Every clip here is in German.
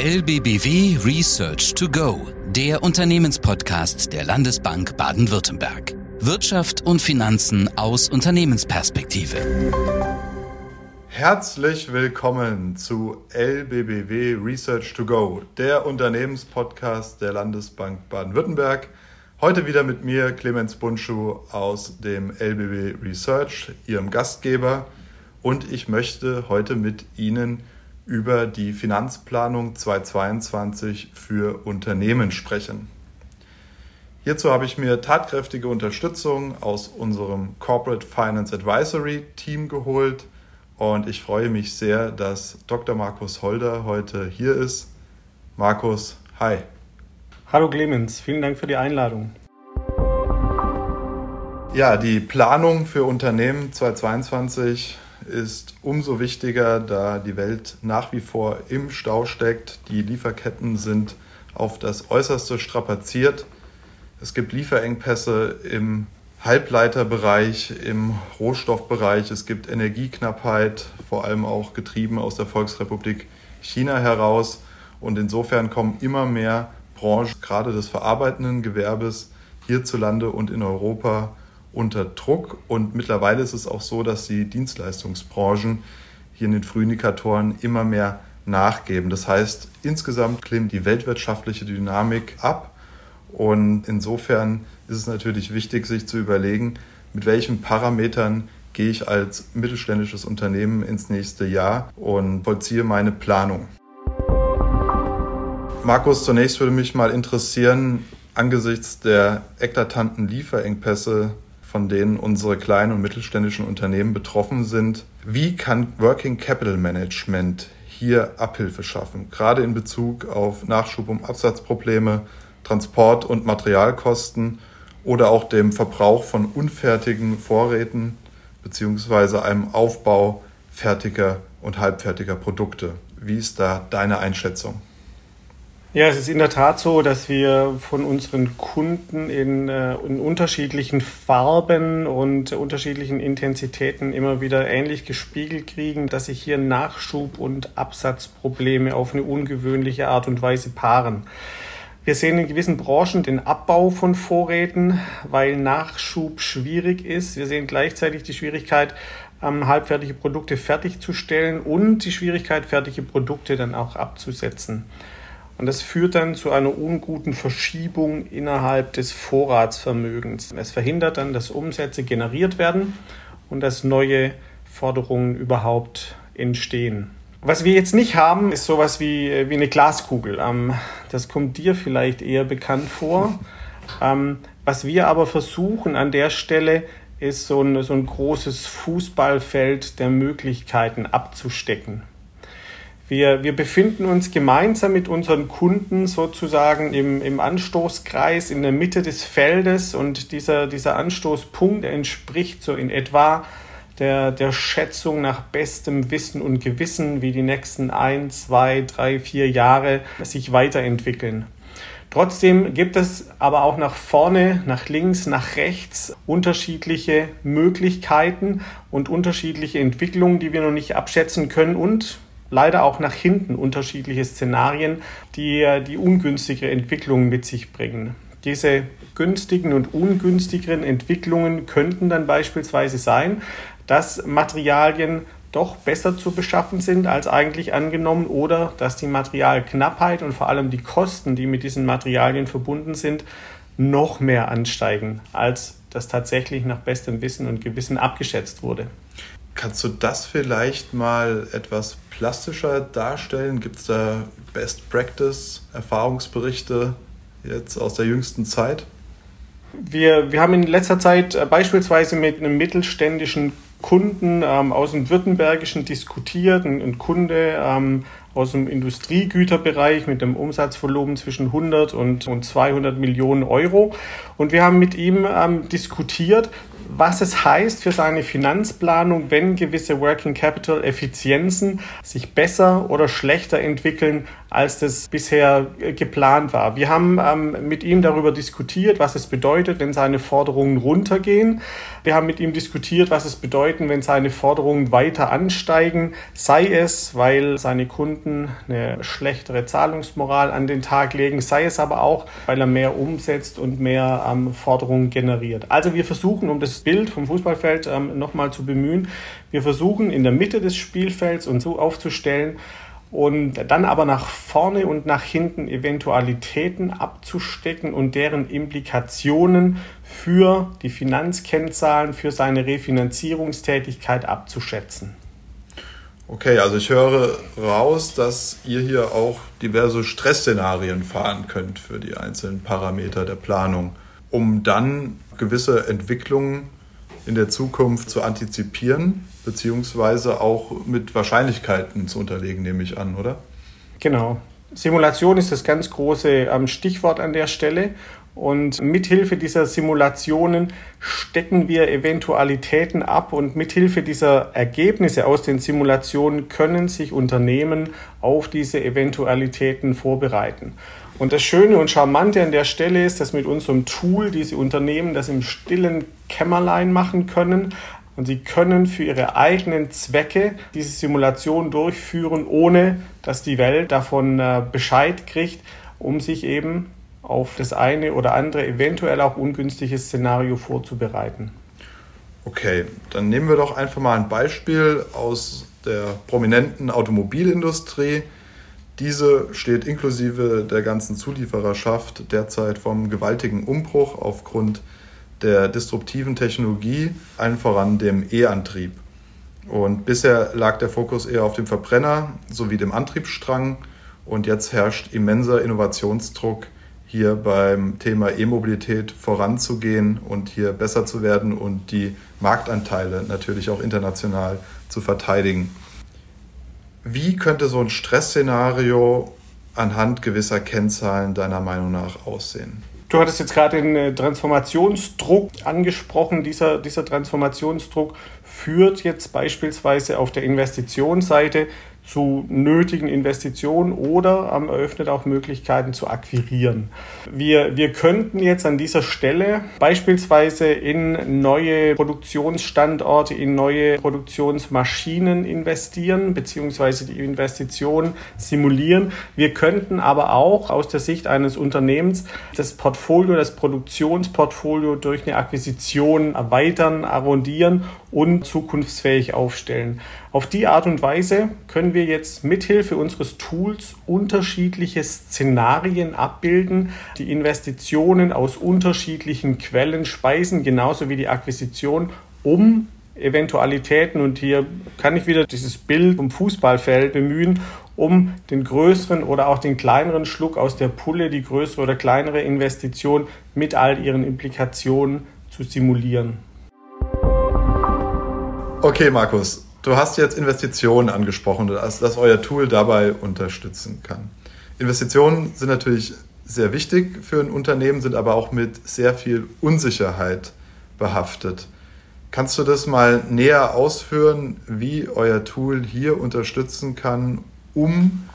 LBBW Research to Go, der Unternehmenspodcast der Landesbank Baden-Württemberg. Wirtschaft und Finanzen aus Unternehmensperspektive. Herzlich willkommen zu LBBW Research to Go, der Unternehmenspodcast der Landesbank Baden-Württemberg. Heute wieder mit mir Clemens Bunschuh aus dem LBB Research, Ihrem Gastgeber. Und ich möchte heute mit Ihnen über die Finanzplanung 2022 für Unternehmen sprechen. Hierzu habe ich mir tatkräftige Unterstützung aus unserem Corporate Finance Advisory Team geholt und ich freue mich sehr, dass Dr. Markus Holder heute hier ist. Markus, hi. Hallo Clemens, vielen Dank für die Einladung. Ja, die Planung für Unternehmen 2022 ist umso wichtiger, da die Welt nach wie vor im Stau steckt. Die Lieferketten sind auf das Äußerste strapaziert. Es gibt Lieferengpässe im Halbleiterbereich, im Rohstoffbereich. Es gibt Energieknappheit, vor allem auch getrieben aus der Volksrepublik China heraus. Und insofern kommen immer mehr Branchen, gerade des verarbeitenden Gewerbes, hierzulande und in Europa unter Druck und mittlerweile ist es auch so, dass die Dienstleistungsbranchen hier in den Frühindikatoren immer mehr nachgeben. Das heißt, insgesamt klimmt die weltwirtschaftliche Dynamik ab und insofern ist es natürlich wichtig, sich zu überlegen, mit welchen Parametern gehe ich als mittelständisches Unternehmen ins nächste Jahr und vollziehe meine Planung. Markus, zunächst würde mich mal interessieren, angesichts der eklatanten Lieferengpässe von denen unsere kleinen und mittelständischen Unternehmen betroffen sind. Wie kann Working Capital Management hier Abhilfe schaffen, gerade in Bezug auf Nachschub- und Absatzprobleme, Transport- und Materialkosten oder auch dem Verbrauch von unfertigen Vorräten beziehungsweise einem Aufbau fertiger und halbfertiger Produkte. Wie ist da deine Einschätzung? Ja, es ist in der Tat so, dass wir von unseren Kunden in, äh, in, unterschiedlichen Farben und unterschiedlichen Intensitäten immer wieder ähnlich gespiegelt kriegen, dass sich hier Nachschub- und Absatzprobleme auf eine ungewöhnliche Art und Weise paaren. Wir sehen in gewissen Branchen den Abbau von Vorräten, weil Nachschub schwierig ist. Wir sehen gleichzeitig die Schwierigkeit, halbfertige Produkte fertigzustellen und die Schwierigkeit, fertige Produkte dann auch abzusetzen. Und das führt dann zu einer unguten Verschiebung innerhalb des Vorratsvermögens. Es verhindert dann, dass Umsätze generiert werden und dass neue Forderungen überhaupt entstehen. Was wir jetzt nicht haben, ist sowas wie, wie eine Glaskugel. Ähm, das kommt dir vielleicht eher bekannt vor. Ähm, was wir aber versuchen an der Stelle, ist so ein, so ein großes Fußballfeld der Möglichkeiten abzustecken. Wir, wir befinden uns gemeinsam mit unseren Kunden sozusagen im, im Anstoßkreis in der Mitte des Feldes und dieser, dieser Anstoßpunkt entspricht so in etwa der, der Schätzung nach bestem Wissen und Gewissen, wie die nächsten ein, zwei, drei, vier Jahre sich weiterentwickeln. Trotzdem gibt es aber auch nach vorne, nach links, nach rechts unterschiedliche Möglichkeiten und unterschiedliche Entwicklungen, die wir noch nicht abschätzen können und leider auch nach hinten unterschiedliche Szenarien, die die ungünstige Entwicklungen mit sich bringen. Diese günstigen und ungünstigeren Entwicklungen könnten dann beispielsweise sein, dass Materialien doch besser zu beschaffen sind als eigentlich angenommen oder dass die Materialknappheit und vor allem die Kosten, die mit diesen Materialien verbunden sind, noch mehr ansteigen, als das tatsächlich nach bestem Wissen und Gewissen abgeschätzt wurde. Kannst du das vielleicht mal etwas plastischer darstellen? Gibt es da Best Practice, Erfahrungsberichte jetzt aus der jüngsten Zeit? Wir, wir haben in letzter Zeit äh, beispielsweise mit einem mittelständischen Kunden ähm, aus dem Württembergischen diskutiert, ein, ein Kunde ähm, aus dem Industriegüterbereich mit einem Umsatzvolumen zwischen 100 und, und 200 Millionen Euro. Und wir haben mit ihm ähm, diskutiert, was es heißt für seine Finanzplanung, wenn gewisse Working Capital Effizienzen sich besser oder schlechter entwickeln, als das bisher geplant war. Wir haben ähm, mit ihm darüber diskutiert, was es bedeutet, wenn seine Forderungen runtergehen. Wir haben mit ihm diskutiert, was es bedeutet, wenn seine Forderungen weiter ansteigen, sei es, weil seine Kunden eine schlechtere Zahlungsmoral an den Tag legen, sei es aber auch, weil er mehr umsetzt und mehr ähm, Forderungen generiert. Also wir versuchen, um das Bild vom Fußballfeld ähm, nochmal zu bemühen, wir versuchen in der Mitte des Spielfelds uns so aufzustellen, und dann aber nach vorne und nach hinten Eventualitäten abzustecken und deren Implikationen für die Finanzkennzahlen, für seine Refinanzierungstätigkeit abzuschätzen. Okay, also ich höre raus, dass ihr hier auch diverse Stressszenarien fahren könnt für die einzelnen Parameter der Planung, um dann gewisse Entwicklungen in der Zukunft zu antizipieren beziehungsweise auch mit Wahrscheinlichkeiten zu unterlegen, nehme ich an, oder? Genau. Simulation ist das ganz große ähm, Stichwort an der Stelle. Und mithilfe dieser Simulationen stecken wir Eventualitäten ab und mithilfe dieser Ergebnisse aus den Simulationen können sich Unternehmen auf diese Eventualitäten vorbereiten. Und das Schöne und Charmante an der Stelle ist, dass mit unserem Tool diese Unternehmen das im stillen Kämmerlein machen können, und sie können für ihre eigenen Zwecke diese Simulation durchführen, ohne dass die Welt davon äh, Bescheid kriegt, um sich eben auf das eine oder andere eventuell auch ungünstige Szenario vorzubereiten. Okay, dann nehmen wir doch einfach mal ein Beispiel aus der prominenten Automobilindustrie. Diese steht inklusive der ganzen Zuliefererschaft derzeit vom gewaltigen Umbruch aufgrund der disruptiven Technologie, allen voran dem E-Antrieb. Und bisher lag der Fokus eher auf dem Verbrenner sowie dem Antriebsstrang und jetzt herrscht immenser Innovationsdruck, hier beim Thema E-Mobilität voranzugehen und hier besser zu werden und die Marktanteile natürlich auch international zu verteidigen. Wie könnte so ein Stressszenario anhand gewisser Kennzahlen deiner Meinung nach aussehen? Du hattest jetzt gerade den äh, Transformationsdruck angesprochen. Dieser, dieser Transformationsdruck führt jetzt beispielsweise auf der Investitionsseite zu nötigen Investitionen oder ähm, eröffnet auch Möglichkeiten zu akquirieren. Wir, wir könnten jetzt an dieser Stelle beispielsweise in neue Produktionsstandorte, in neue Produktionsmaschinen investieren, beziehungsweise die Investition simulieren. Wir könnten aber auch aus der Sicht eines Unternehmens das Portfolio, das Produktionsportfolio durch eine Akquisition erweitern, arrondieren und zukunftsfähig aufstellen. Auf die Art und Weise können wir jetzt mithilfe unseres Tools unterschiedliche Szenarien abbilden, die Investitionen aus unterschiedlichen Quellen speisen, genauso wie die Akquisition, um Eventualitäten, und hier kann ich wieder dieses Bild vom Fußballfeld bemühen, um den größeren oder auch den kleineren Schluck aus der Pulle, die größere oder kleinere Investition mit all ihren Implikationen zu simulieren. Okay, Markus, du hast jetzt Investitionen angesprochen, dass, dass euer Tool dabei unterstützen kann. Investitionen sind natürlich sehr wichtig für ein Unternehmen, sind aber auch mit sehr viel Unsicherheit behaftet. Kannst du das mal näher ausführen, wie euer Tool hier unterstützen kann, um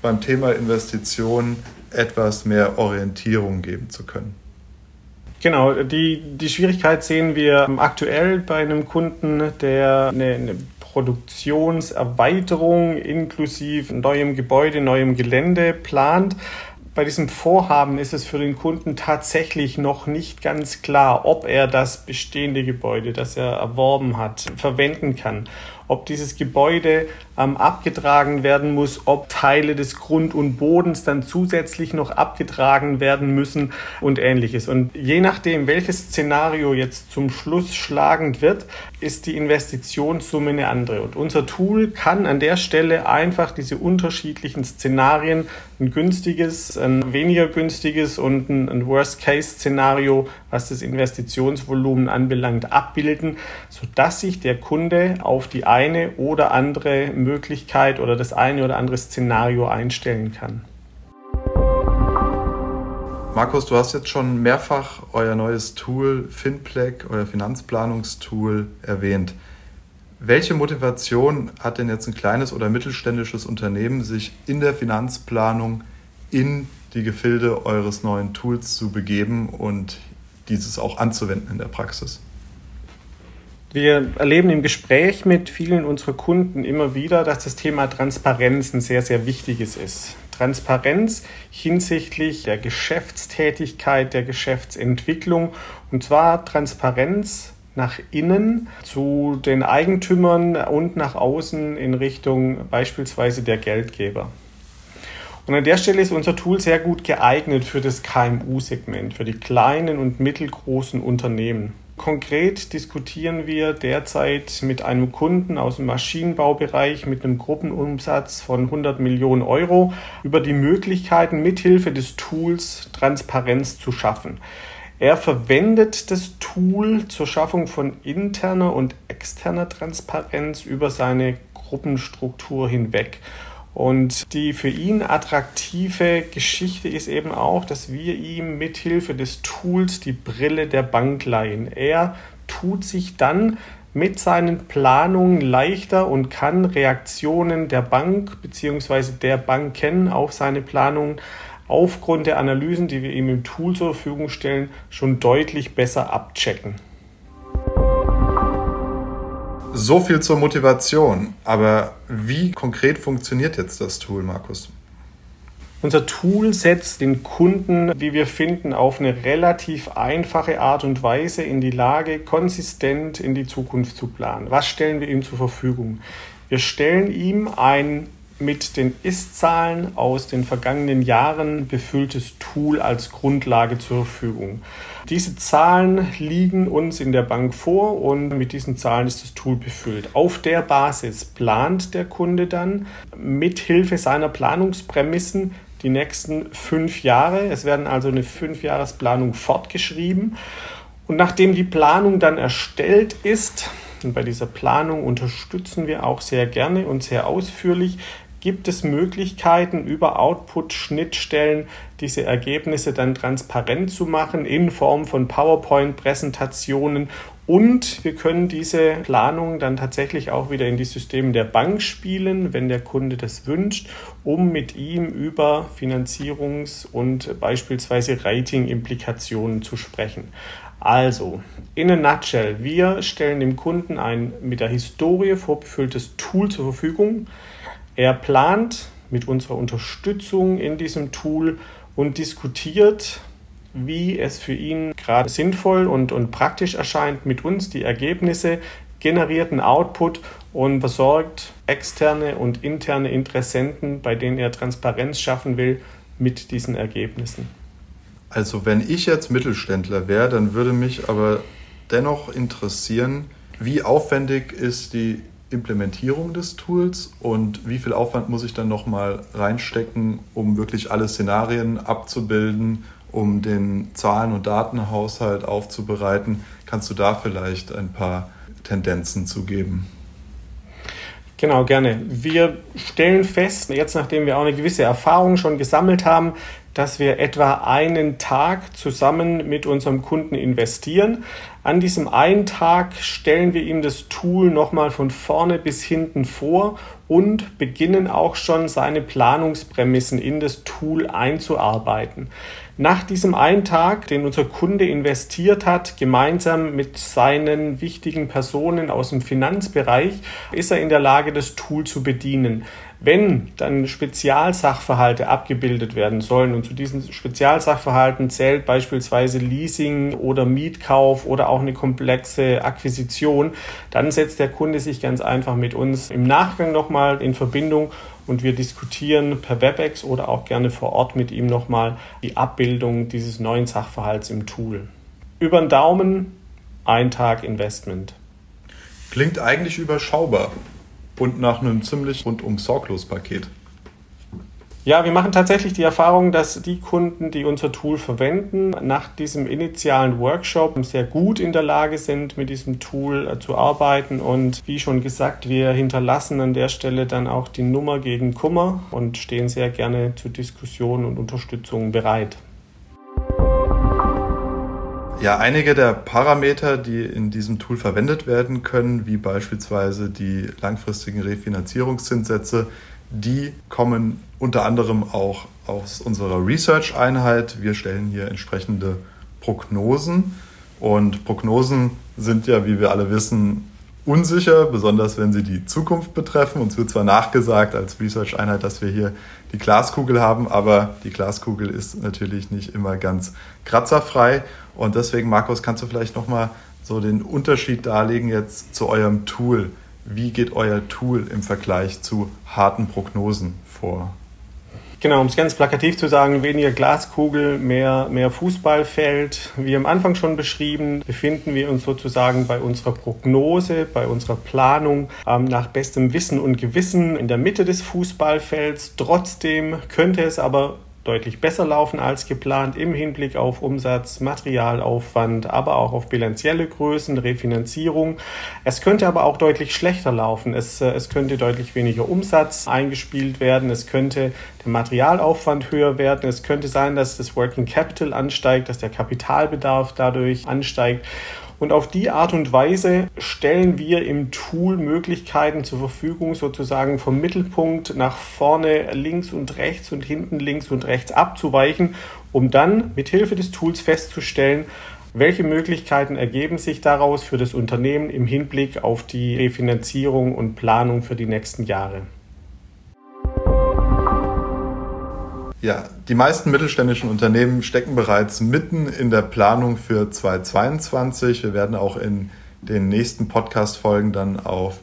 beim Thema Investitionen etwas mehr Orientierung geben zu können? Genau, die, die Schwierigkeit sehen wir aktuell bei einem Kunden, der eine, eine Produktionserweiterung inklusive neuem Gebäude, neuem Gelände plant. Bei diesem Vorhaben ist es für den Kunden tatsächlich noch nicht ganz klar, ob er das bestehende Gebäude, das er erworben hat, verwenden kann ob dieses Gebäude ähm, abgetragen werden muss, ob Teile des Grund und Bodens dann zusätzlich noch abgetragen werden müssen und ähnliches. Und je nachdem, welches Szenario jetzt zum Schluss schlagend wird, ist die Investitionssumme eine andere. Und unser Tool kann an der Stelle einfach diese unterschiedlichen Szenarien, ein günstiges, ein weniger günstiges und ein Worst-Case-Szenario, was das Investitionsvolumen anbelangt, abbilden, sodass sich der Kunde auf die eine oder andere Möglichkeit oder das eine oder andere Szenario einstellen kann. Markus, du hast jetzt schon mehrfach euer neues Tool FinPlec, euer Finanzplanungstool erwähnt. Welche Motivation hat denn jetzt ein kleines oder mittelständisches Unternehmen, sich in der Finanzplanung in die Gefilde eures neuen Tools zu begeben und dieses auch anzuwenden in der Praxis? Wir erleben im Gespräch mit vielen unserer Kunden immer wieder, dass das Thema Transparenz ein sehr, sehr wichtiges ist. Transparenz hinsichtlich der Geschäftstätigkeit, der Geschäftsentwicklung und zwar Transparenz nach innen zu den Eigentümern und nach außen in Richtung beispielsweise der Geldgeber. Und an der Stelle ist unser Tool sehr gut geeignet für das KMU-Segment, für die kleinen und mittelgroßen Unternehmen. Konkret diskutieren wir derzeit mit einem Kunden aus dem Maschinenbaubereich mit einem Gruppenumsatz von 100 Millionen Euro über die Möglichkeiten, mithilfe des Tools Transparenz zu schaffen. Er verwendet das Tool zur Schaffung von interner und externer Transparenz über seine Gruppenstruktur hinweg. Und die für ihn attraktive Geschichte ist eben auch, dass wir ihm mithilfe des Tools die Brille der Bank leihen. Er tut sich dann mit seinen Planungen leichter und kann Reaktionen der Bank bzw. der Banken auf seine Planungen aufgrund der Analysen, die wir ihm im Tool zur Verfügung stellen, schon deutlich besser abchecken. So viel zur Motivation. Aber wie konkret funktioniert jetzt das Tool, Markus? Unser Tool setzt den Kunden, wie wir finden, auf eine relativ einfache Art und Weise in die Lage, konsistent in die Zukunft zu planen. Was stellen wir ihm zur Verfügung? Wir stellen ihm ein mit den Ist-Zahlen aus den vergangenen Jahren befülltes Tool als Grundlage zur Verfügung. Diese Zahlen liegen uns in der Bank vor und mit diesen Zahlen ist das Tool befüllt. Auf der Basis plant der Kunde dann mit Hilfe seiner Planungsprämissen die nächsten fünf Jahre. Es werden also eine Fünfjahresplanung fortgeschrieben. Und nachdem die Planung dann erstellt ist, und bei dieser Planung unterstützen wir auch sehr gerne und sehr ausführlich, gibt es Möglichkeiten, über Output-Schnittstellen diese Ergebnisse dann transparent zu machen in Form von PowerPoint-Präsentationen und wir können diese Planung dann tatsächlich auch wieder in die Systeme der Bank spielen, wenn der Kunde das wünscht, um mit ihm über Finanzierungs- und beispielsweise Rating-Implikationen zu sprechen. Also, in a nutshell, wir stellen dem Kunden ein mit der Historie vorbefülltes Tool zur Verfügung, er plant mit unserer Unterstützung in diesem Tool und diskutiert, wie es für ihn gerade sinnvoll und, und praktisch erscheint, mit uns die Ergebnisse, generierten Output und besorgt externe und interne Interessenten, bei denen er Transparenz schaffen will, mit diesen Ergebnissen. Also wenn ich jetzt Mittelständler wäre, dann würde mich aber dennoch interessieren, wie aufwendig ist die Implementierung des Tools und wie viel Aufwand muss ich dann nochmal reinstecken, um wirklich alle Szenarien abzubilden, um den Zahlen- und Datenhaushalt aufzubereiten? Kannst du da vielleicht ein paar Tendenzen zu geben? Genau, gerne. Wir stellen fest, jetzt nachdem wir auch eine gewisse Erfahrung schon gesammelt haben, dass wir etwa einen Tag zusammen mit unserem Kunden investieren. An diesem einen Tag stellen wir ihm das Tool nochmal von vorne bis hinten vor und beginnen auch schon seine Planungsprämissen in das Tool einzuarbeiten. Nach diesem einen Tag, den unser Kunde investiert hat, gemeinsam mit seinen wichtigen Personen aus dem Finanzbereich, ist er in der Lage, das Tool zu bedienen. Wenn dann Spezialsachverhalte abgebildet werden sollen und zu diesen Spezialsachverhalten zählt beispielsweise Leasing oder Mietkauf oder auch eine komplexe Akquisition, dann setzt der Kunde sich ganz einfach mit uns im Nachgang nochmal in Verbindung und wir diskutieren per WebEx oder auch gerne vor Ort mit ihm nochmal die Abbildung dieses neuen Sachverhalts im Tool. Über den Daumen ein Tag Investment. Klingt eigentlich überschaubar und nach einem ziemlich rundum sorglos Paket. Ja, wir machen tatsächlich die Erfahrung, dass die Kunden, die unser Tool verwenden, nach diesem initialen Workshop sehr gut in der Lage sind, mit diesem Tool äh, zu arbeiten. Und wie schon gesagt, wir hinterlassen an der Stelle dann auch die Nummer gegen Kummer und stehen sehr gerne zur Diskussion und Unterstützung bereit. Ja, einige der Parameter, die in diesem Tool verwendet werden können, wie beispielsweise die langfristigen Refinanzierungszinssätze, die kommen unter anderem auch aus unserer Research-Einheit. Wir stellen hier entsprechende Prognosen und Prognosen sind ja, wie wir alle wissen, unsicher, besonders wenn sie die Zukunft betreffen. Uns wird zwar nachgesagt als Research-Einheit, dass wir hier die Glaskugel haben, aber die Glaskugel ist natürlich nicht immer ganz kratzerfrei. Und deswegen, Markus, kannst du vielleicht nochmal so den Unterschied darlegen jetzt zu eurem Tool? Wie geht euer Tool im Vergleich zu harten Prognosen vor? Genau, um es ganz plakativ zu sagen, weniger Glaskugel, mehr, mehr Fußballfeld. Wie am Anfang schon beschrieben, befinden wir uns sozusagen bei unserer Prognose, bei unserer Planung ähm, nach bestem Wissen und Gewissen in der Mitte des Fußballfelds. Trotzdem könnte es aber deutlich besser laufen als geplant im Hinblick auf Umsatz, Materialaufwand, aber auch auf bilanzielle Größen, Refinanzierung. Es könnte aber auch deutlich schlechter laufen. Es, äh, es könnte deutlich weniger Umsatz eingespielt werden. Es könnte der Materialaufwand höher werden. Es könnte sein, dass das Working Capital ansteigt, dass der Kapitalbedarf dadurch ansteigt. Und auf die Art und Weise stellen wir im Tool Möglichkeiten zur Verfügung, sozusagen vom Mittelpunkt nach vorne links und rechts und hinten links und rechts abzuweichen, um dann mit Hilfe des Tools festzustellen, welche Möglichkeiten ergeben sich daraus für das Unternehmen im Hinblick auf die Refinanzierung und Planung für die nächsten Jahre? Ja, die meisten mittelständischen Unternehmen stecken bereits mitten in der Planung für 2022. Wir werden auch in den nächsten Podcast-Folgen dann auf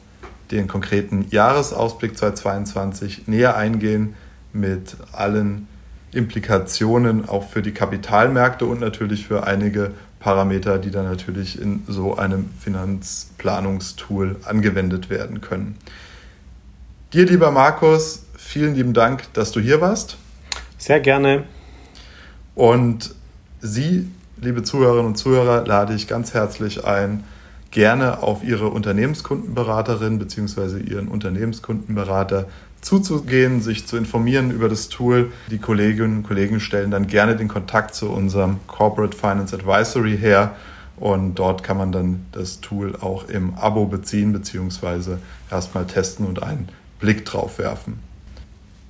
den konkreten Jahresausblick 2022 näher eingehen mit allen Implikationen auch für die Kapitalmärkte und natürlich für einige Parameter, die dann natürlich in so einem Finanzplanungstool angewendet werden können. Dir, lieber Markus, vielen lieben Dank, dass du hier warst. Sehr gerne. Und Sie, liebe Zuhörerinnen und Zuhörer, lade ich ganz herzlich ein, gerne auf Ihre Unternehmenskundenberaterin bzw. Ihren Unternehmenskundenberater zuzugehen, sich zu informieren über das Tool. Die Kolleginnen und Kollegen stellen dann gerne den Kontakt zu unserem Corporate Finance Advisory her und dort kann man dann das Tool auch im Abo beziehen bzw. erstmal testen und einen Blick drauf werfen.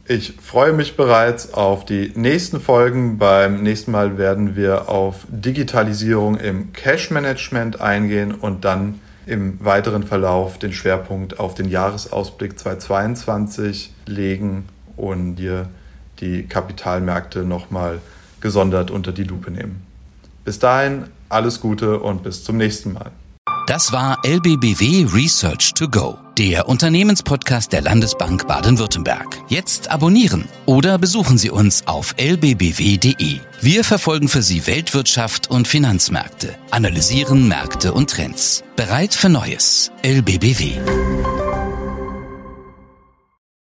Ich freue mich bereits auf die nächsten Folgen. Beim nächsten Mal werden wir auf Digitalisierung im Cash-Management eingehen und dann im weiteren Verlauf den Schwerpunkt auf den Jahresausblick 2022 legen und dir die Kapitalmärkte nochmal gesondert unter die Lupe nehmen. Bis dahin alles Gute und bis zum nächsten Mal. Das war LBBW Research to Go, der Unternehmenspodcast der Landesbank Baden-Württemberg. Jetzt abonnieren oder besuchen Sie uns auf lbbw.de. Wir verfolgen für Sie Weltwirtschaft und Finanzmärkte, analysieren Märkte und Trends. Bereit für Neues. LBBW.